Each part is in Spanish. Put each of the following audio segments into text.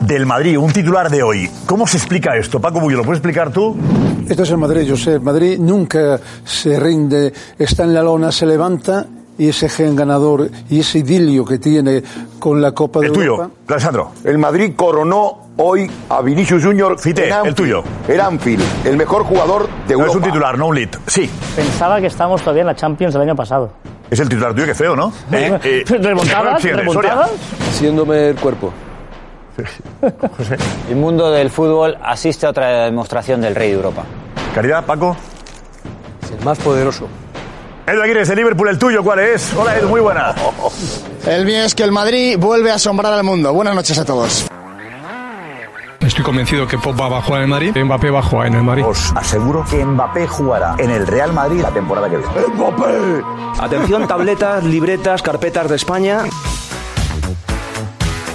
Del Madrid, un titular de hoy. ¿Cómo se explica esto? Paco Bullo, ¿lo puedes explicar tú? Esto es el Madrid, José. Madrid nunca se rinde, está en la lona, se levanta y ese gen ganador y ese idilio que tiene con la Copa de El tuyo, Europa. Alessandro. El Madrid coronó hoy a Vinicius Junior. Cité, el Anfield, tuyo. En Anfield, el mejor jugador de No Europa. es un titular, no un lead. Sí, Pensaba que estábamos todavía en la Champions del año pasado. es el titular tuyo, qué feo, ¿no? Eh, ¿Remontadas? siguiente, ¿Remontadas? Haciéndome el cuerpo. El mundo del fútbol asiste a otra demostración del rey de Europa. Caridad, Paco. El más poderoso. Edu Aguirre, de Liverpool, el tuyo, ¿cuál es? Hola, Edu, muy buena. El mío es que el Madrid vuelve a asombrar al mundo. Buenas noches a todos. Estoy convencido que Pogba va a jugar en el Madrid, Mbappé va a jugar en el Madrid. Os aseguro que Mbappé jugará en el Real Madrid la temporada que viene. ¡Mbappé! Atención, tabletas, libretas, carpetas de España.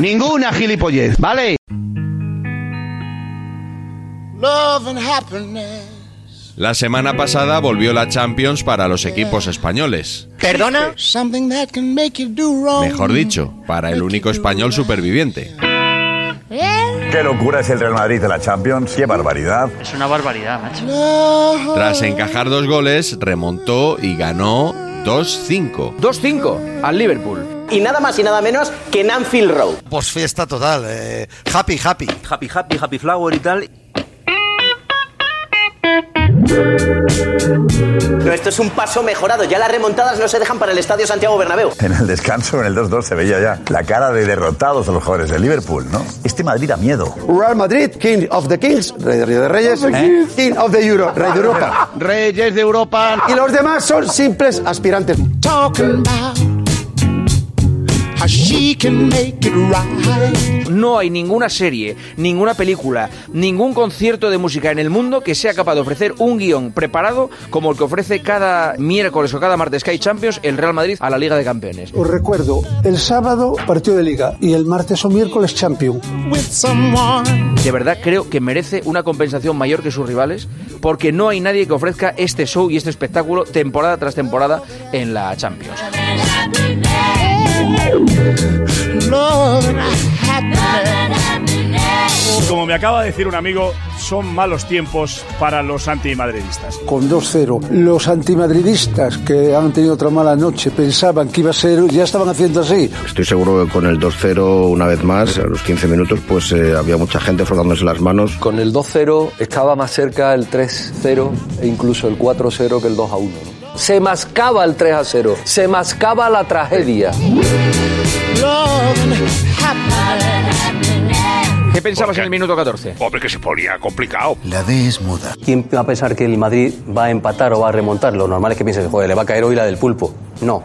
Ninguna gilipollez, ¿vale? Love and happiness. La semana pasada volvió la Champions para los equipos españoles. ¿Perdona? Something that can make you do wrong. Mejor dicho, para el único español superviviente. Qué locura es el Real Madrid de la Champions. Qué barbaridad. Es una barbaridad, macho. Tras encajar dos goles, remontó y ganó 2-5. 2-5 al Liverpool. Y nada más y nada menos que en Anfield Road. Pues fiesta total. eh, happy, happy. Happy, happy, happy flower y tal. Pero esto es un paso mejorado. Ya las remontadas no se dejan para el Estadio Santiago Bernabéu. En el descanso, en el 2-2, se veía ya la cara de derrotados a los jugadores de Liverpool, ¿no? Este Madrid da miedo. Real Madrid, King of the Kings, Rey de, Rey de Reyes, King of the Euro, Rey de Europa. Reyes de Europa. Y los demás son simples aspirantes. Talking about No hay ninguna serie, ninguna película, ningún concierto de música en el mundo que sea capaz de ofrecer un guion preparado como el que ofrece cada miércoles o cada martes Sky Champions el Real Madrid a la Liga de Campeones. Os recuerdo, el sábado partido de liga y el martes o miércoles champion. With someone. De verdad creo que merece una compensación mayor que sus rivales porque no hay nadie que ofrezca este show y este espectáculo temporada tras temporada en la Champions. Happiness. Como me acaba de decir un amigo, son malos tiempos para los antimadridistas. Con 2-0. Los antimadridistas que han tenido otra mala noche pensaban que iba a ser, ya estaban haciendo así. Estoy seguro que con el 2-0 una vez más, a los 15 minutos, pues eh, había mucha gente frotándose las manos. Con el 2-0 estaba más cerca el 3-0 e incluso el 4-0 que el 2-1. ¿No? Se mascaba el 3-0, se mascaba la tragedia. ¿Qué pensabas en el minuto 14? Hombre, que se ponía complicado. La D es muda. ¿Quién va a pensar que el Madrid va a empatar o va a remontar? Lo normal es que piense que joder, le va a caer hoy la del pulpo. No.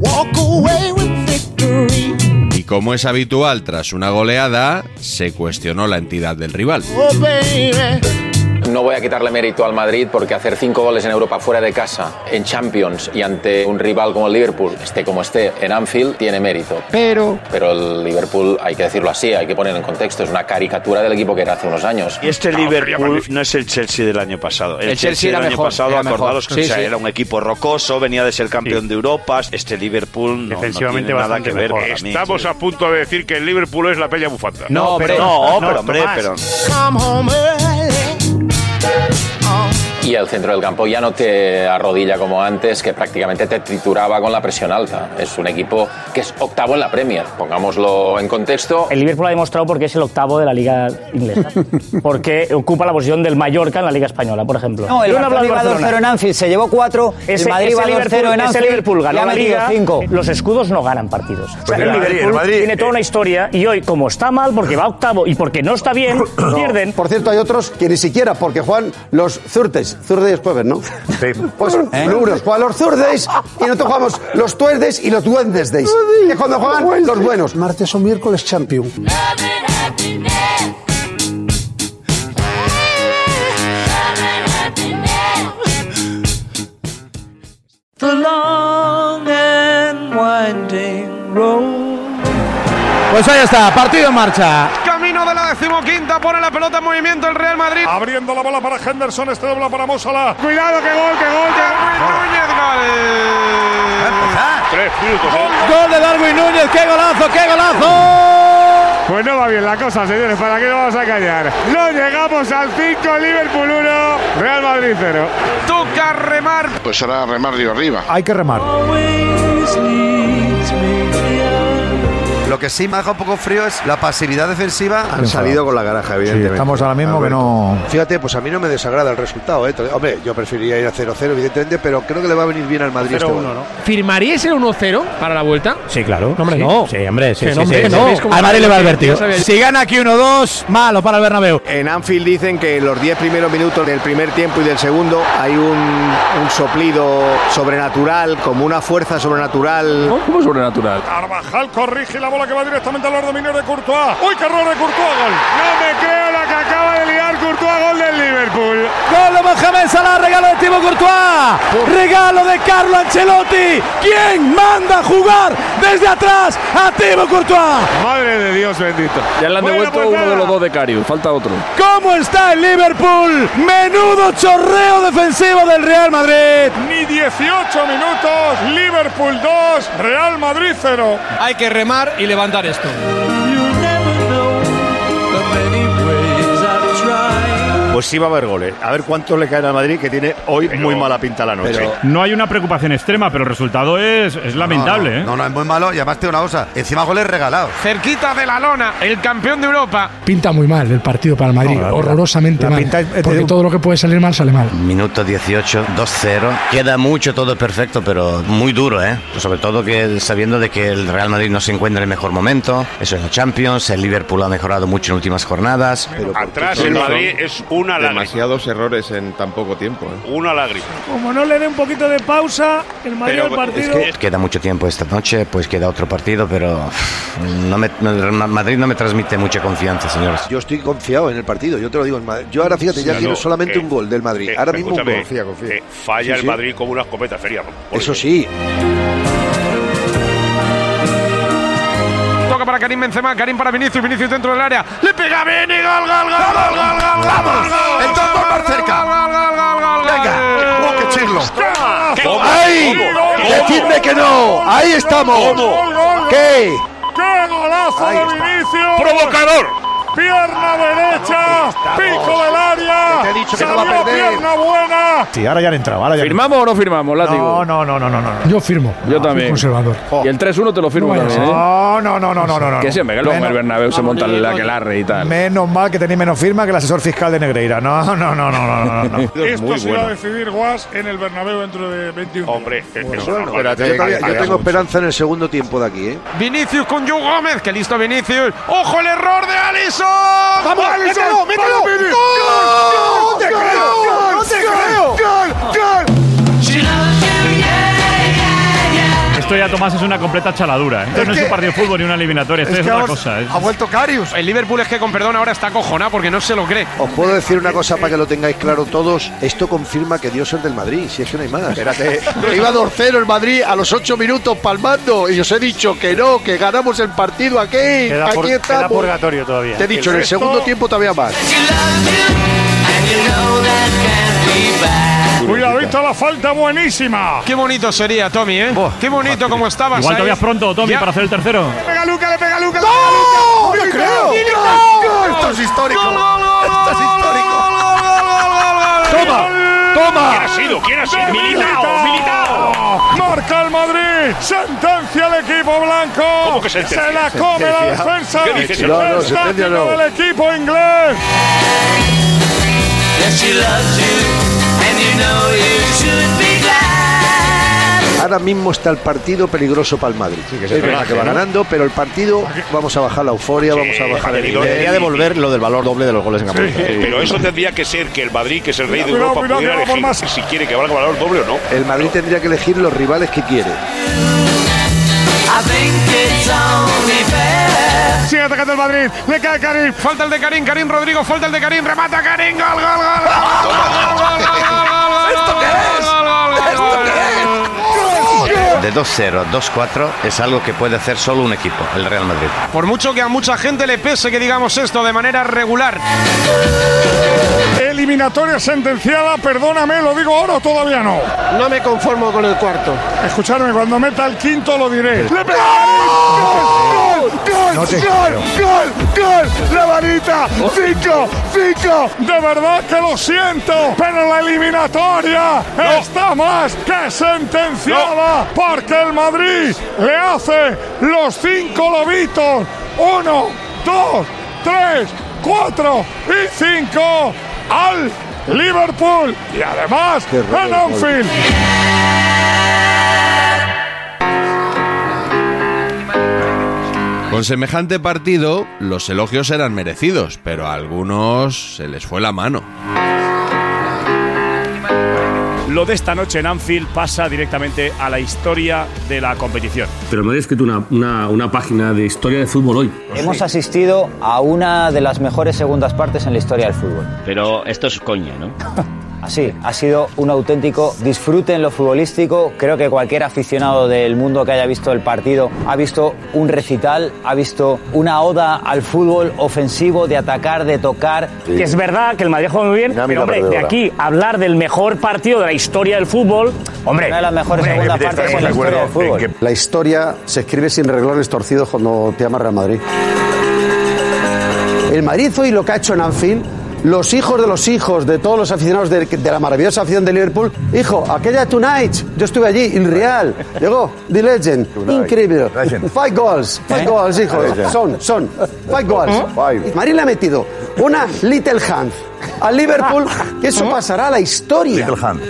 Walk away with victory. Y como es habitual tras una goleada, se cuestionó la entidad del rival. Oh, baby. No voy a quitarle mérito al Madrid porque hacer cinco goles en Europa fuera de casa, en Champions y ante un rival como el Liverpool, esté como esté, en Anfield, tiene mérito. Pero. Pero el Liverpool, hay que decirlo así, hay que ponerlo en contexto, es una caricatura del equipo que era hace unos años. Y este Liverpool no es el Chelsea del año pasado. El, El Chelsea del era año mejor, pasado, era mejor. acordaros que Sí, o sea, sí. era un equipo rocoso, venía de ser campeón de Europa. Este Liverpool no, Defensivamente no tiene nada que ver mejor. Estamos a punto de decir que el Liverpool es la peña bufanda. No, hombre, no, pero hombre, pero Oh. Y el centro del campo ya no te arrodilla como antes, que prácticamente te trituraba con la presión alta. Es un equipo que es octavo en la Premier, pongámoslo en contexto. El Liverpool ha demostrado porque es el octavo de la liga inglesa. Porque ocupa la posición del Mallorca en la liga española, por ejemplo. No, el iba 2-0 Barcelona. en Anfield, se llevó 4, el Ese, Madrid ese va 2-0 Liverpool, en ese Anfield Liverpool y ganó la liga. 5. Los escudos no ganan partidos. O sea, Pues el el Madrid, Liverpool el Madrid, tiene toda eh, una historia y hoy, como está mal, porque va octavo y porque no está bien, pierden. Por cierto, hay otros que ni siquiera, porque juegan los Zurdes. Zurdes jueves, ¿no? Sí. Pues unos juegan los Zurdes y nosotros jugamos los Tuerdes y los Duendesdays. Que es cuando juegan los buenos. Martes o miércoles Champion. The long and winding road. Pues ahí está, partido en marcha. Camino de la decimoquinta, pone la pelota en movimiento el Real Madrid. Abriendo la bola para Henderson, este dobla para Mosala. Cuidado, que gol, que gol, que gol. Núñez, gol. Tres minutos. ¿eh? Gol de Darwin Núñez, qué golazo, qué golazo. Pues no va bien la cosa, señores, ¿para qué nos vamos a callar? No llegamos al 5, Liverpool 1, Real Madrid 0. Toca remar. Pues ahora remar río arriba. Hay que remar. Lo que sí me ha dejado un poco frío es la pasividad defensiva. Han salido con la garaja, evidentemente. estamos ahora mismo que no. Fíjate, pues a mí no me desagrada el resultado. ¿eh? Hombre, yo preferiría ir a 0-0, evidentemente, pero creo que le va a venir bien al Madrid este gol. ¿Firmaríais el 1-0 para la vuelta? Sí, claro. hombre, Sí. no. Sí, hombre, sí, sí, no, sí, hombre, sí. no. ¿Veis cómo Al Madrid le va sabía- Si gana aquí 1-2, malo para el Bernabéu. En Anfield dicen que en los 10 primeros minutos del primer tiempo y del segundo hay un, un soplido sobrenatural, como una fuerza sobrenatural. ¿Cómo sobrenatural? Carvajal corrige la bola que va directamente a los dominios de Courtois. ¡Uy, qué error de Courtois! Gol. No me creo Courtois, gol del Liverpool. Gol de Mohamed Salah, regalo de Thibaut Courtois. Regalo de Carlo Ancelotti. ¿Quién manda a jugar desde atrás a Thibaut Courtois? Madre de Dios bendito. Ya le han Bueno, devuelto pues uno nada. de los dos de Carius, falta otro. ¿Cómo está el Liverpool? Menudo chorreo defensivo del Real Madrid. Ni 18 minutos, Liverpool 2, Real Madrid 0. Hay que remar y levantar esto. Pues sí va a haber goles. A ver cuántos le caen al Madrid, que tiene hoy muy mala pinta la noche. No hay una preocupación extrema, pero el resultado es, es lamentable. ¿eh? No, no, es muy malo y además tiene una cosa. Encima goles regalados. Cerquita de la lona, el campeón de Europa. Pinta muy mal el partido para el Madrid, No, la- horrorosamente la mal. pinta es- es porque de- todo lo que puede salir mal sale mal. Minuto 18, 2-0. Queda mucho, todo perfecto, pero muy duro, ¿eh? Sobre todo que sabiendo de que el Real Madrid no se encuentra en el mejor momento. Eso en la Champions, el Liverpool ha mejorado mucho en últimas jornadas. Atrás el Madrid es una lágrima. Demasiados errores en tan poco tiempo. ¿eh? Una lágrima. Como no le dé un poquito de pausa, el Pero es partido. que- Queda mucho tiempo esta noche, pues queda otro partido, pero no me, no- Madrid no me transmite mucha confianza, señores. Yo estoy confiado en el partido, yo te lo digo. en Madrid. Yo ahora, fíjate, ya Sí, quiero no, solamente eh, un gol del Madrid. eh, ahora mismo un gol. Confía, confía. eh, falla Sí, el sí. Madrid como una escopeta feria. Eso sí. Toca para Karim Benzema, Karim para Vinicius, Vinicius dentro del área. Le pega y gol, gol, gol, gol, gol, gol, ¡El gol, más gol, cerca! gol, gol, gol, gol, gol, ¡Venga! gol. ¡Oh, qué chirlo! ¡Ay! ¡Decidme que no! ¡Ahí estamos! Gol, gol, gol. ¿Qué? ¡Qué golazo de. Vinicius! ¡Provocador! Pierna derecha, pico del área. Te he dicho que no salió va a perder. pierna buena. Sí, ahora ya han entrado. Ahora ya han ¿Firmamos o no firmamos, látigo? No, no, no, no, no, no. Yo firmo. Yo también. conservador. Y el 3-1 te lo firmo No también, ¿eh? No, no, no, no, no, no, no. Que siempre, que luego en el Menos- Bernabéu se monta el aquelarre y tal. Menos mal que tenéis menos firma que el asesor fiscal de Negreira. No, no, no, no, no, no, no. Esto se va a decidir Guas en el Bernabéu dentro de 21 Hombre, eso no vale. Yo, todavía- yo tengo esperanza en el segundo tiempo de aquí, ¿eh? Vinicius con Joe Gómez, que listo Vinicius. ¡Ojo el error de Alisson! ¡Vamos, ¡Alisson! mételo, mételo! ¡Vamos, Vini! ¡Gol! Tomás, es una completa chaladura. ¿eh? Esto Es no es que- un partido de fútbol ni una eliminatoria, esto es es, que otra cosa. ¿eh? ha vuelto Carius. El Liverpool es que con perdón ahora está acojonado porque no se lo cree. Os puedo decir una cosa para que lo tengáis claro todos. Esto confirma que Dios es del Madrid, si es que no hay más. Espérate. Iba 2-0 el Madrid a los 8 minutos palmando y os he dicho que no, que ganamos el partido aquí. Queda, aquí queda estamos. purgatorio todavía. Te he dicho, en el resto- segundo tiempo todavía más. Cuidadito la falta buenísima. Qué bonito sería, Tommy, ¿eh? Qué bonito como estabas Igual ahí. todavía es pronto, Tommy, Ya. para hacer el tercero. Le pega Luca, le pega Luca. ¡No! ¡No creo! Esto es histórico. Esto es histórico. ¡Toma! ¡Toma! ¿Quién ha sido? ¿Quién ha sido? Militao, Militao. Marca el Madrid. Sentencia al equipo blanco. ¿Cómo que sentencia? Se la come la Sentencia. defensa. ¿Qué dices? No, no, sentencia no. del equipo inglés. Ahora mismo está el partido peligroso para el Madrid. es verdad que va ganando, pero el partido vamos a bajar la euforia, vamos a bajar el nivel. Debería devolver lo del valor doble de los goles en campo. Pero eso tendría que ser que el Madrid, que es el rey de Europa, cuidado, pudiera que elegir más. si quiere que valga valor doble o no. El Madrid tendría que elegir los rivales que quiere. Sigue atacando el Madrid. Le cae Karim. Falta el de Karim, Karim Rodrigo, falta el de Karim, remata Karim, gol, gol, gol, gol. ¿Esto De 2-0 a 2-4 es algo que puede hacer solo un equipo, el Real Madrid. Por mucho que a mucha gente le pese que digamos esto de manera regular. Eliminatoria sentenciada. Perdóname, lo digo ahora o todavía no. No me conformo con el cuarto. Escuchadme, cuando meta el quinto lo diré. ¡Le. ¡Gol! No te ¡Gol! ¡Gol! ¡Gol! ¡La varita! ¡Cinco! ¡Cinco! De verdad que lo siento, pero la eliminatoria está más que sentenciada porque el Madrid le hace los cinco lobitos. Uno, dos, tres, cuatro y cinco al Liverpool y además en. Anfield. Con semejante partido, los elogios eran merecidos, pero a algunos se les fue la mano. Lo de esta noche en Anfield pasa directamente a la historia de la competición. Pero me he escrito una, una, una página de historia de fútbol hoy. Hemos asistido a una de las mejores segundas partes en la historia del fútbol. Pero esto es coña, ¿no? Así, ha sido un auténtico disfrute en lo futbolístico. Creo que cualquier aficionado del mundo que haya visto el partido ha visto un recital, ha visto una oda al fútbol ofensivo, de atacar, de tocar. Que es verdad que el Madrid juega muy bien, Dinámica pero hombre, de aquí hablar del mejor partido de la historia del fútbol, hombre. Una de las mejores hombre, segundas partes en la historia del fútbol. que La historia se escribe sin reglones torcidos cuando te llama Real Madrid. El Madrid hoy lo que ha hecho en Anfield, los hijos de los hijos de todos los aficionados de, de la maravillosa afición de Liverpool, hijo, aquella Tonight, yo estuve allí, en Real, llegó, The Legend, increíble, five goals, five ¿Eh? goals, hijo, son, son, five goals. Madrid le ha metido una Little Hand al Liverpool, que eso pasará a la historia. Little Hand.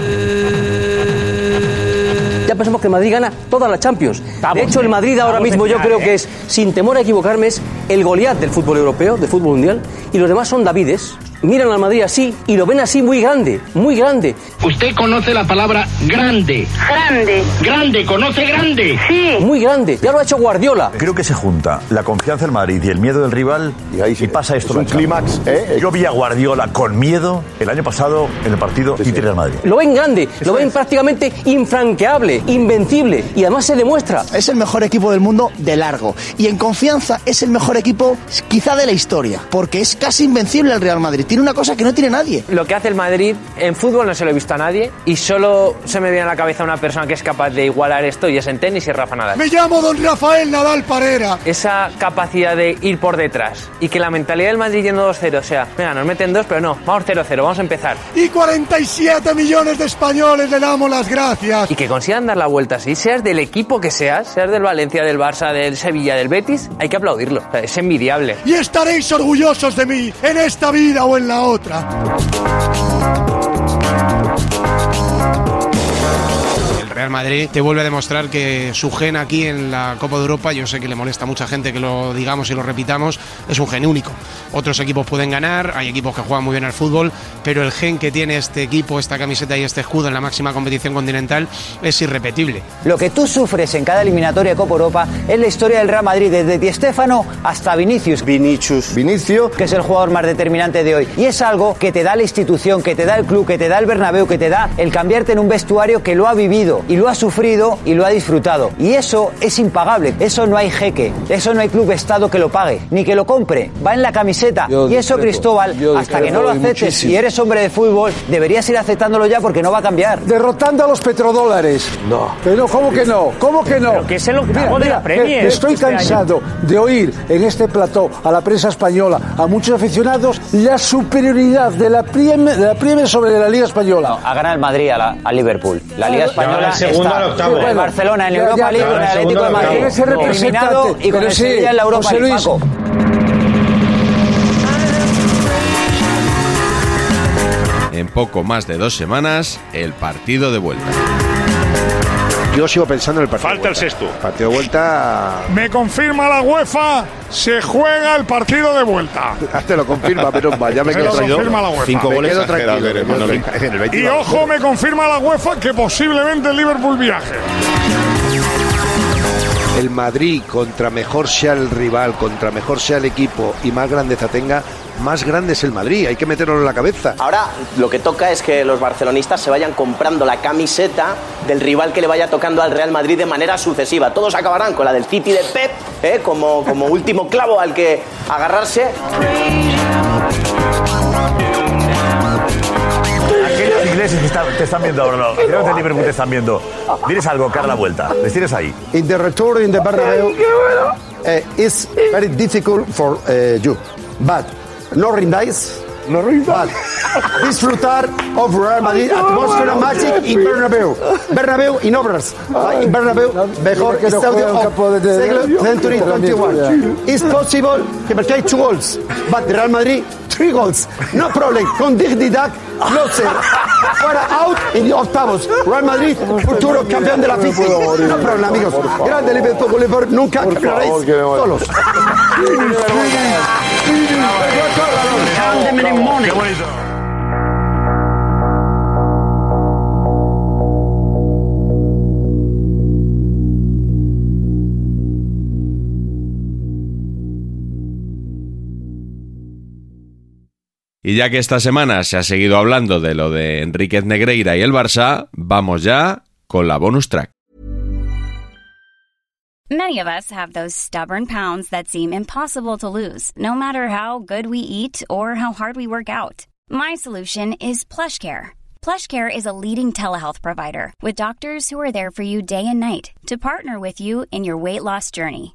Ya pensamos que el Madrid gana toda la Champions. de hecho, el Madrid ahora mismo yo creo ¿eh? que es, sin temor a equivocarme, es el Goliat del fútbol europeo, del fútbol mundial, y los demás son Davides. Miran al Madrid así y lo ven así muy grande, muy grande. Usted conoce la palabra grande. Grande. Grande, conoce grande. Sí. Muy grande. Ya lo ha hecho Guardiola. Creo que se junta la confianza del Madrid y el miedo del rival y, pasa esto. es un clímax, ¿eh? Yo vi a Guardiola con miedo el año pasado en el partido Inter Real Madrid. Lo ven grande, lo ven prácticamente infranqueable, invencible, y además se demuestra. Es el mejor equipo del mundo de largo. Y en confianza es el mejor equipo quizá de la historia. Porque es casi invencible el Real Madrid. Tiene una cosa que no tiene nadie. Lo que hace el Madrid en fútbol no se lo he visto a nadie y solo se me viene a la cabeza una persona que es capaz de igualar esto y es en tenis y Rafa Nadal. Me llamo don Rafael Nadal Parera. Esa capacidad de ir por detrás y que la mentalidad del Madrid yendo 2-0, o sea, venga, nos meten dos, pero no, vamos 0-0, vamos a empezar. Y 47 millones de españoles le damos las gracias. Y que consigan dar la vuelta así, seas del equipo que seas, seas del Valencia, del Barça, del Sevilla, del Betis, hay que aplaudirlo. O sea, es envidiable. Y estaréis orgullosos de mí en esta vida o en la otra. Real Madrid te vuelve a demostrar que su gen aquí en la Copa de Europa, yo sé que le molesta a mucha gente que lo digamos y lo repitamos, es un gen único. Otros equipos pueden ganar, hay equipos que juegan muy bien al fútbol, pero el gen que tiene este equipo, esta camiseta y este escudo en la máxima competición continental es irrepetible. Lo que tú sufres en cada eliminatoria de Copa Europa es la historia del Real Madrid, desde Di Stéfano hasta Vinicius. Vinicius. Vinicio. Que es el jugador más determinante de hoy. Y es algo que te da la institución, que te da el club, que te da el Bernabéu, que te da el cambiarte en un vestuario que lo ha vivido y lo ha sufrido y lo ha disfrutado. Y eso es impagable. Eso no hay jeque. Eso no hay club estado que lo pague, ni que lo compre. Va en la camiseta. Yo y eso, discrepo, Cristóbal, yo hasta que no lo aceptes muchísimo. y eres hombre de fútbol, deberías ir aceptándolo ya porque no va a cambiar. Derrotando a los petrodólares. No. Que no, ¿cómo que no? ¿Cómo que no? Pero que es el octavo de la Premier que Estoy este año. cansado de oír en este plató a la prensa española, a muchos aficionados, la superioridad de la Premier, de la Premier sobre la Liga Española. Ha ganado el Madrid a, la- a Liverpool. La Liga Española segundo al octavo. el Barcelona en Europa League con el Atlético de Madrid. Ese Eliminado y con el Sevilla en la Europa League. Paco. En poco más de dos semanas, el partido de vuelta. Yo sigo pensando en el partido. Falta el sexto. Partido de vuelta. Me confirma la UEFA, se juega el partido de vuelta. Te lo confirma, pero ya me quedo tranquilo. confirma la UEFA. Cinco Me quedo tranquilo. Y ojo, me confirma la UEFA que posiblemente el Liverpool viaje. El Madrid, contra mejor sea el rival, contra mejor sea el equipo y más grandeza tenga, más grande es el Madrid. Hay que meterlo en la cabeza. Ahora lo que toca es que los barcelonistas se vayan comprando la camiseta del rival que le vaya tocando al Real Madrid de manera sucesiva. Todos acabarán con la del City de Pep, ¿eh? como, como último clavo al que agarrarse. Ingleses que están- te están viendo ahora, no, aquellos de Liverpool te están viendo. Diles algo, cara a la vuelta. Les tienes ahí. In the return in the Bernabeu, uh, it's very difficult for uh, you. But no rindáis. No rindáis. Disfrutar of Real Madrid atmósfera magic in Bernabeu. Bernabeu in obras. Ah, In Bernabeu, mejor que estadio of de- siglo century de- 21. It's possible que marquéis two goals. But Real Madrid, three goals. No problem. Con dignidad, closer. Fuera out en octavos. Real Madrid, futuro campeón de la FIFA. No problem, amigos. Grande Liverpool, Liverpool, nunca campeonaréis solos. Qué bonito. Y ya que esta semana se ha seguido hablando de lo de Enríquez Negreira y el Barça, vamos ya con la bonus track. Many of us have those stubborn pounds that seem impossible to lose, no matter how good we eat or how hard we work out. My solution is PlushCare. PlushCare is a leading telehealth provider with doctors who are there for you day and night to partner with you in your weight loss journey.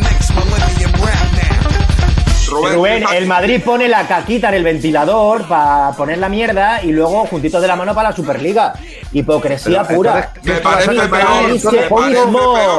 Rubén, el Madrid pone la caquita en el ventilador para poner la mierda y luego juntito de la mano para la Superliga. Hipocresía Pero, pura. ¿qué parece peor?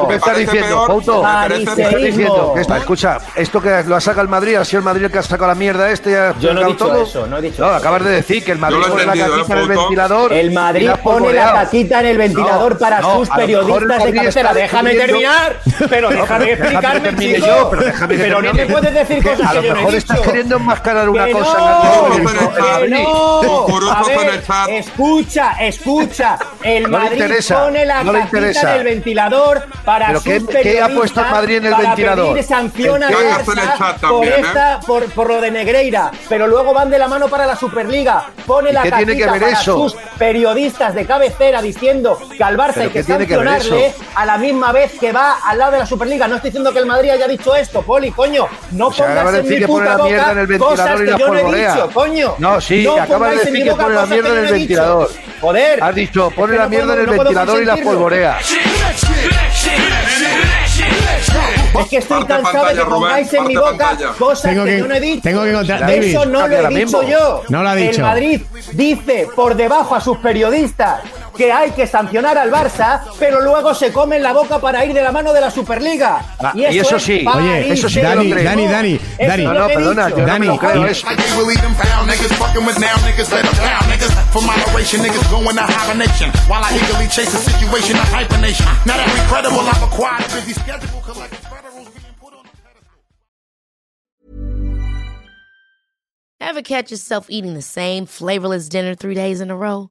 ¿Qué estás diciendo, estás diciendo? Fariseísmo. ¿Qué está? Escucha, esto que lo ha sacado el Madrid, ha sido el Madrid el que ha sacado la mierda este Yo no he dicho todo. eso, no he dicho No, eso. acabas de decir que el Madrid pone la caquita en ¿eh, el ventilador. El Madrid pone la caquita en el ventilador para sus periodistas de cabecera. está Déjame terminar. Pero déjame explicarme, chico. pero no me puedes decir cosas lo no mejor estás queriendo enmascarar una Que cosa. no, el no. Ver, chat. escucha, escucha. El No Madrid interesa, pone la no le caquita interesa. en el ventilador para ¿Pero sus qué- qué ha periodistas puesto el Madrid en el para ventilador? pedir sanción a. Barça por, también, ¿eh? esta, por, por lo de Negreira. Pero luego van de la mano para la Superliga. Pone ¿Y la tiene que ver para eso? sus periodistas de cabecera diciendo que al Barça ¿Pero hay que que sancionarle eso? a la misma vez que va al lado de la Superliga. No estoy diciendo que el Madrid haya dicho esto, Poli, coño. No O sea, acaba pongas en decir mi que puta la mierda boca en el cosas que yo no he dicho, coño. No, sí, no acabas de pongáis en decir mi que boca pone la que mierda en no el ventilador. Joder. Has dicho, pone Es que la no mierda puedo- en el no ventilador y la polvorea. Es que estoy Parte cansado de que pongáis en mi boca pantalla. cosas Tengo que, que- yo no he dicho. tengo que encontrar- Eso David. no lo he dicho yo. No lo ha El dicho. Madrid dice por debajo a sus periodistas que hay que sancionar al Barça, pero luego se comen la boca para ir de la mano de la Superliga. Ah, y eso es sí. país Oye, eso sí que lo Dani. Dani, Dani, Eso Dani. No, no, perdona, yo no Dani, creo y- eso. Like they really them foul niggas fucking with now niggas let them down niggas for moderation niggas going to hibernation while I eagerly chase a situation of hypernation. Now that we credible, I've acquired a busy schedule collecting federals being put on. Ever catch yourself eating the same flavorless dinner three days in a row?